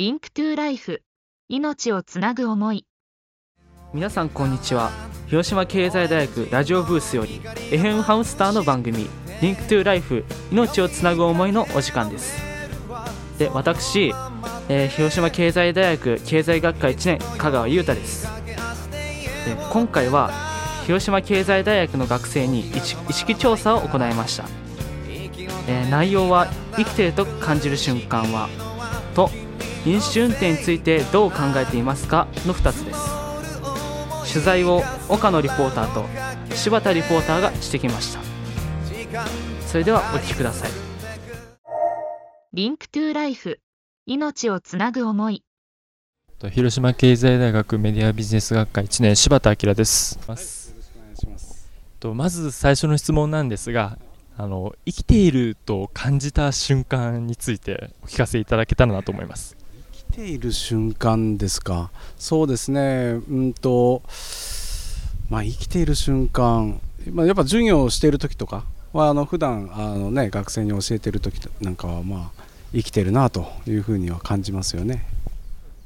Link to Life。命をつなぐ思い。皆さんこんにちは。広島経済大学ラジオブースより FM ハムスターの番組「Link to Life 命をつなぐ思い」のお時間です。で私、えー広島経済大学経済学科1年香川優太です。で今回は広島経済大学の学生に意識調査を行いました、えー内容は「生きてると感じる瞬間は」と「飲酒運転についてどう考えていますか?」の2つです。取材を岡野リポーターと柴田リポーターがしてきました。それではお聞きください。 Link to Life 命をつなぐ思い。と広島経済大学メディアビジネス学科1年柴田明です。とまず最初の質問なんですがあの生きていると感じた瞬間についてお聞かせいただけたらなと思いますている瞬間ですか？そうですね。うんとまあ生きている瞬間、まあ、やっぱ授業をしている時とかはあの普段あのね学生に教えている時なんかはまあ生きてるなというふうには感じますよね。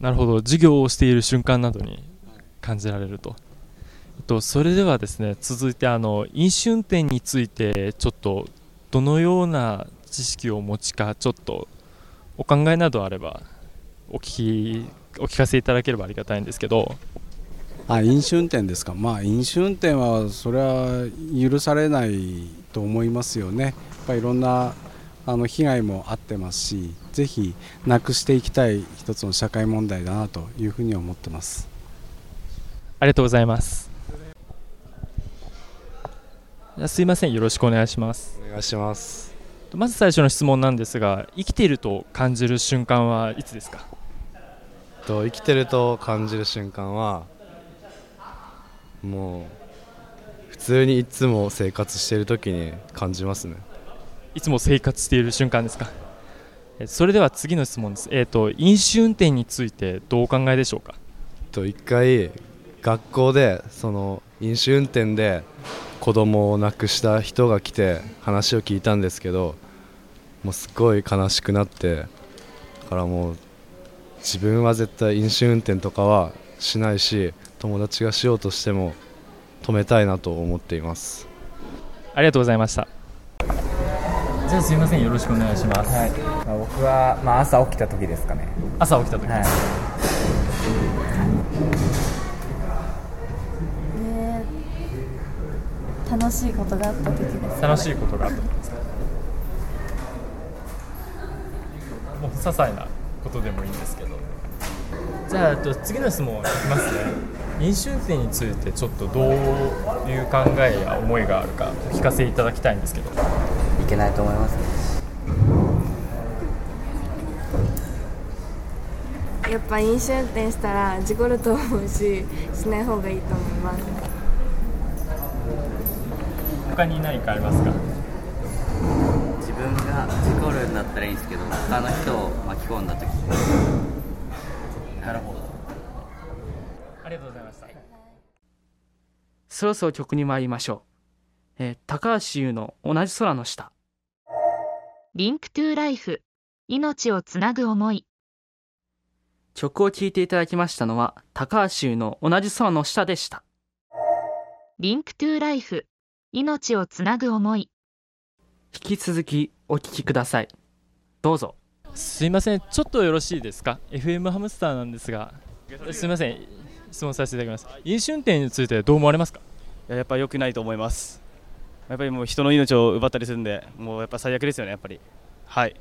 なるほど。授業をしている瞬間などに感じられると。えっとそれではですね続いてあの飲酒運転についてちょっとどのような知識をお持ちかちょっとお考えなどあればお聞きお聞かせいただければありがたいんですけど。あ飲酒運転ですか？まあ飲酒運転はそれは許されないと思いますよね。やっぱりいろんなあの被害もあってますしぜひなくしていきたい一つの社会問題だなというふうに思ってます。ありがとうございます。すいません。よろしくお願いします。お願いしますまず最初の質問なんですが生きていると感じる瞬間はいつですか？と生きてると感じる瞬間はもう普通にいつも生活してる時に感じますね。いつも生活している瞬間ですか？えそれでは次の質問です。えっ、と飲酒運転についてどうお考えでしょうか？と一回学校でその飲酒運転で子供を亡くした人が来て話を聞いたんですけどもうすっごい悲しくなってだからもう自分は絶対飲酒運転とかはしないし友達がしようとしても止めたいなと思っています。ありがとうございました。じゃあすいませんよろしくお願いします、はい、まあ、僕は、まあ、朝起きた時ですかね。朝起きた時。はい。ね楽しいことがあった時です楽しいことがあった時ですかもう些細なことでもいいんですけど。じゃあえっと次の質問いきますね。飲酒運転についてちょっとどういう考えや思いがあるかお聞かせいただきたいんですけど。いけないと思いますね。やっぱ飲酒運転したら事故ると思うししない方がいいと思います。他に何かありますか？自分が事故るんだったらいいんですけど他の人を巻き込んだ時なるほど。ありがとうございましたそろそろ曲に参りましょう、えー高橋優の同じ空の下。 Link to Life 命をつなぐ思い。曲を聴いていただきましたのは高橋優の同じ空の下でした。 Link to Life 命をつなぐ思い引き続きお聴きください。どうぞ。すいません。ちょっとよろしいですか？FM ハムスターなんですが。すいません。質問させていただきます。飲酒運転についてどう思われますか？いややっぱ良くないと思います。やっぱりもう人の命を奪ったりするんでもうやっぱ最悪ですよねやっぱり。はい。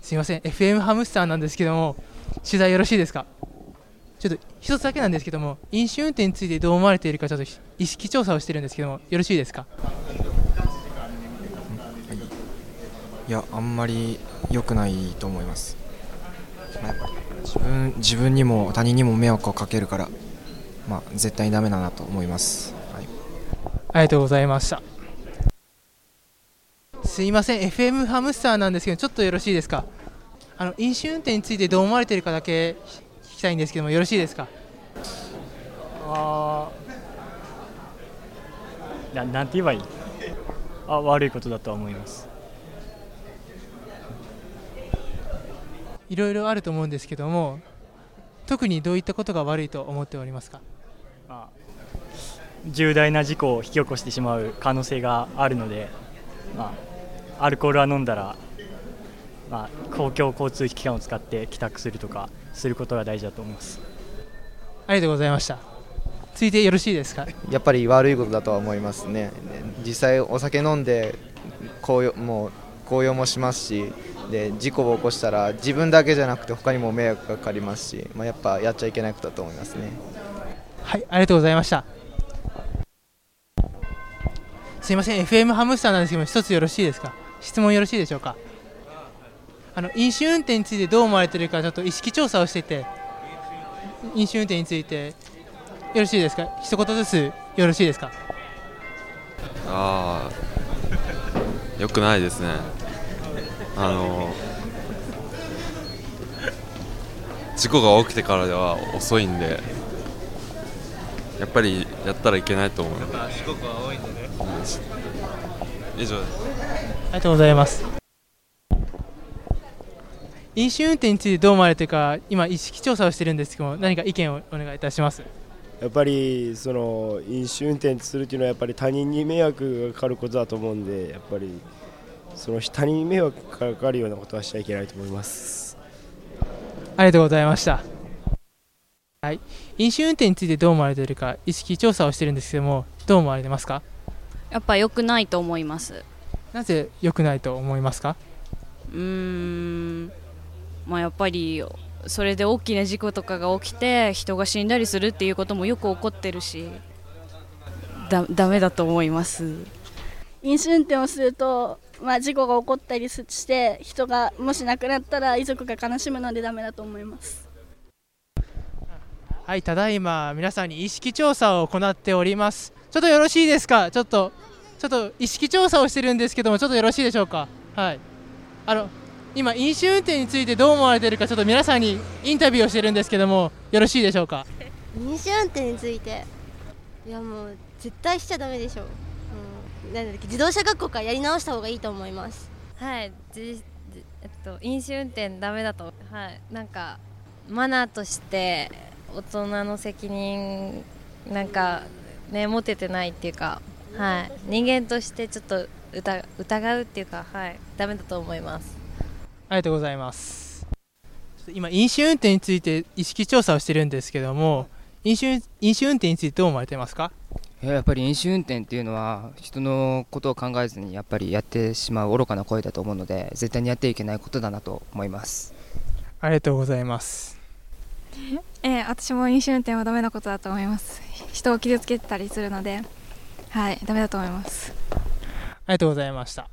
すいません。FM ハムスターなんですけども取材よろしいですか？ちょっと一つだけなんですけども飲酒運転についてどう思われているかちょっと意識調査をしてるんですけどもよろしいですか？いやあんまり良くないと思います。まあやっぱ自分自分にも他人にも迷惑をかけるからまあ絶対にダメだなと思います、はい、ありがとうございました。すいません。FM ハムスターなんですけどちょっとよろしいですか？あの飲酒運転についてどう思われているかだけ聞きたいんですけどもよろしいですか？あななんて言えばいい？あ悪いことだとは思いますいろいろあると思うんですけども特にどういったことが悪いと思っておりますか？まあ、重大な事故を引き起こしてしまう可能性があるので、まあ、アルコールは飲んだら、まあ、公共交通機関を使って帰宅するとかすることが大事だと思います。ありがとうございました。続いてよろしいですか？やっぱり悪いことだとは思いますね。実際お酒飲んで高揚もう高揚もしますしで事故を起こしたら自分だけじゃなくて他にも迷惑がかかりますし、まあ、やっぱやっちゃいけないことだと思いますね。はいありがとうございました。すいません FM ハムスターなんですけども一つよろしいですか？質問よろしいでしょうか？あの飲酒運転についてどう思われているかちょっと意識調査をしてて飲酒運転についてよろしいですか？一言ずつよろしいですか？ああよくないですねあの事故が起きてからでは遅いんでやっぱりやったらいけないと思う。四国は多いん。でね以上です。ありがとうございます。飲酒運転についてどう思われているか今意識調査をしてるんですけども何か意見をお願いいたします。やっぱりその飲酒運転するというのはやっぱり他人に迷惑がかかることだと思うんでやっぱりその他人に迷惑がかかるようなことはしちゃいけないと思います。ありがとうございました。はい。飲酒運転についてどう思われているか意識調査をしてるんですけどもどう思われてますか？やっぱ良くないと思います。なぜ良くないと思いますか？うーん。まあやっぱりそれで大きな事故とかが起きて人が死んだりするっていうこともよく起こってるしだダメだと思います。飲酒運転をすると、まあ、事故が起こったりして人がもし亡くなったら遺族が悲しむのでダメだと思います。はいただいま皆さんに意識調査を行っております。ちょっとよろしいですか？ちょっとちょっと意識調査をしてるんですけどもちょっとよろしいでしょうか？はい。あの今飲酒運転についてどう思われているかちょっと皆さんにインタビューをしてるんですけどもよろしいでしょうか？飲酒運転について。いやもう絶対しちゃダメでしょ、う。ん、なんだっけ自動車学校からやり直した方がいいと思います。はいじじえっと飲酒運転ダメだと。はいなんかマナーとして大人の責任なんかね持ててないっていうかはい人間としてちょっと疑疑うっていうかはいダメだと思います。ありがとうございます。今飲酒運転について意識調査をしてるんですけども飲酒飲酒運転についてどう思われてますか？やっぱり飲酒運転っていうのは人のことを考えずにやっぱりやってしまう愚かな行為だと思うので絶対にやってはいけないことだなと思います。ありがとうございます。えー、私も飲酒運転はダメなことだと思います。人を傷つけたりするのではいダメだと思います。ありがとうございました。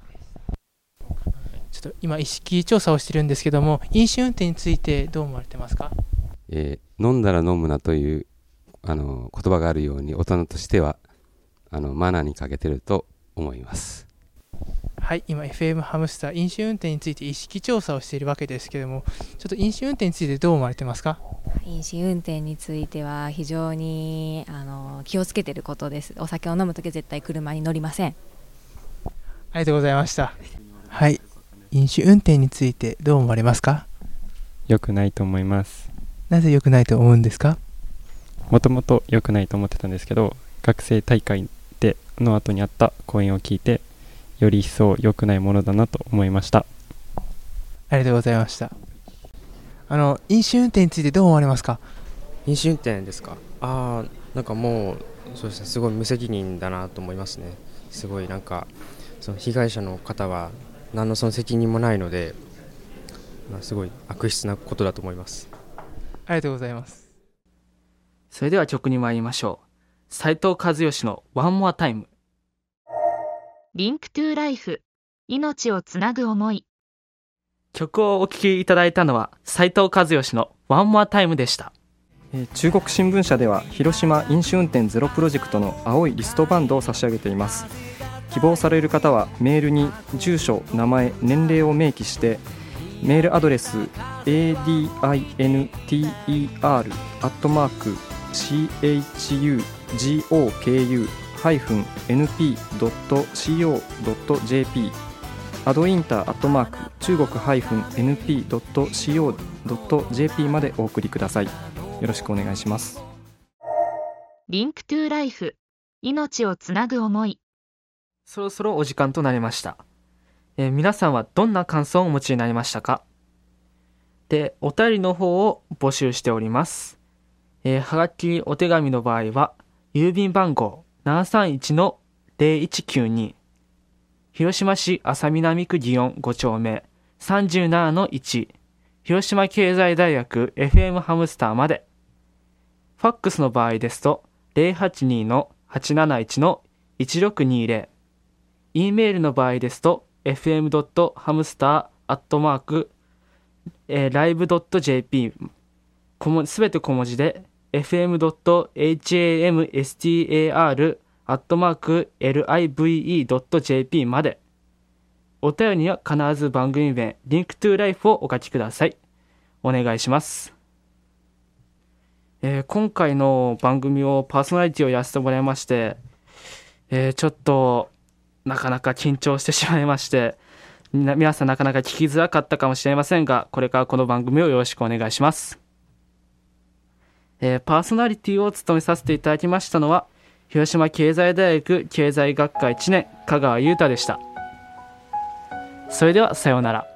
ちょっと今意識調査をしてるんですけども飲酒運転についてどう思われてますか、えー、飲んだら飲むなというあの言葉があるように大人としてはあのマナーに欠けてると思います。はい今 FM ハムスター飲酒運転について意識調査をしているわけですけどもちょっと飲酒運転についてどう思われてますか？飲酒運転については非常にあの気をつけていることです。お酒を飲むときは絶対車に乗りません。ありがとうございました。はい飲酒運転についてどう思われますか？良くないと思います。なぜ良くないと思うんですか？もともと良くないと思ってたんですけど学生大会での後にあった講演を聞いてより一層良くないものだなと思いました。ありがとうございました。あの飲酒運転についてどう思われますか？飲酒運転ですか？ああなんかもうそうですねすごい無責任だなと思いますね。すごいなんかその被害者の方は何のその責任もないので、まあ、すごい悪質なことだと思います。ありがとうございますそれでは曲に参りましょう。斉藤和義の One More Time Link to Life。命をつなぐ思い。曲をお聴きいただいたのは斉藤和義の One More Time でした。中国新聞社では広島飲酒運転ゼロプロジェクトの青いリストバンドを差し上げています。希望される方はメールに住所名前年齢を明記してメールアドレス adinter.chugoku-np.co.jp adinter アットマーク chugoku-np.co.jp までお送りください。よろしくお願いします。 Link to Life 命をつなぐ思い。そろそろお時間となりました、えー皆さんはどんな感想をお持ちになりましたか？でお便りの方を募集しております、えーはがきお手紙の場合は郵便番号731-0192広島市安佐南区祇園5丁目37-1広島経済大学 FM ハムスターまで。ファックスの場合ですと082-871-1620 E メールの場合ですと fm.hamster.live.jp すべて小文字で fm.hamstar.live.jp まで。お便りは必ず番組名 Link2Life をお書きください。お願いします、えー今回の番組をパーソナリティをやらせてもらいまして、えーちょっとなかなか緊張してしまいまして皆さんなかなか聞きづらかったかもしれませんがこれからこの番組をよろしくお願いします、えーパーソナリティを務めさせていただきましたのは広島経済大学経済学科1年香川裕太でした。それではさようなら。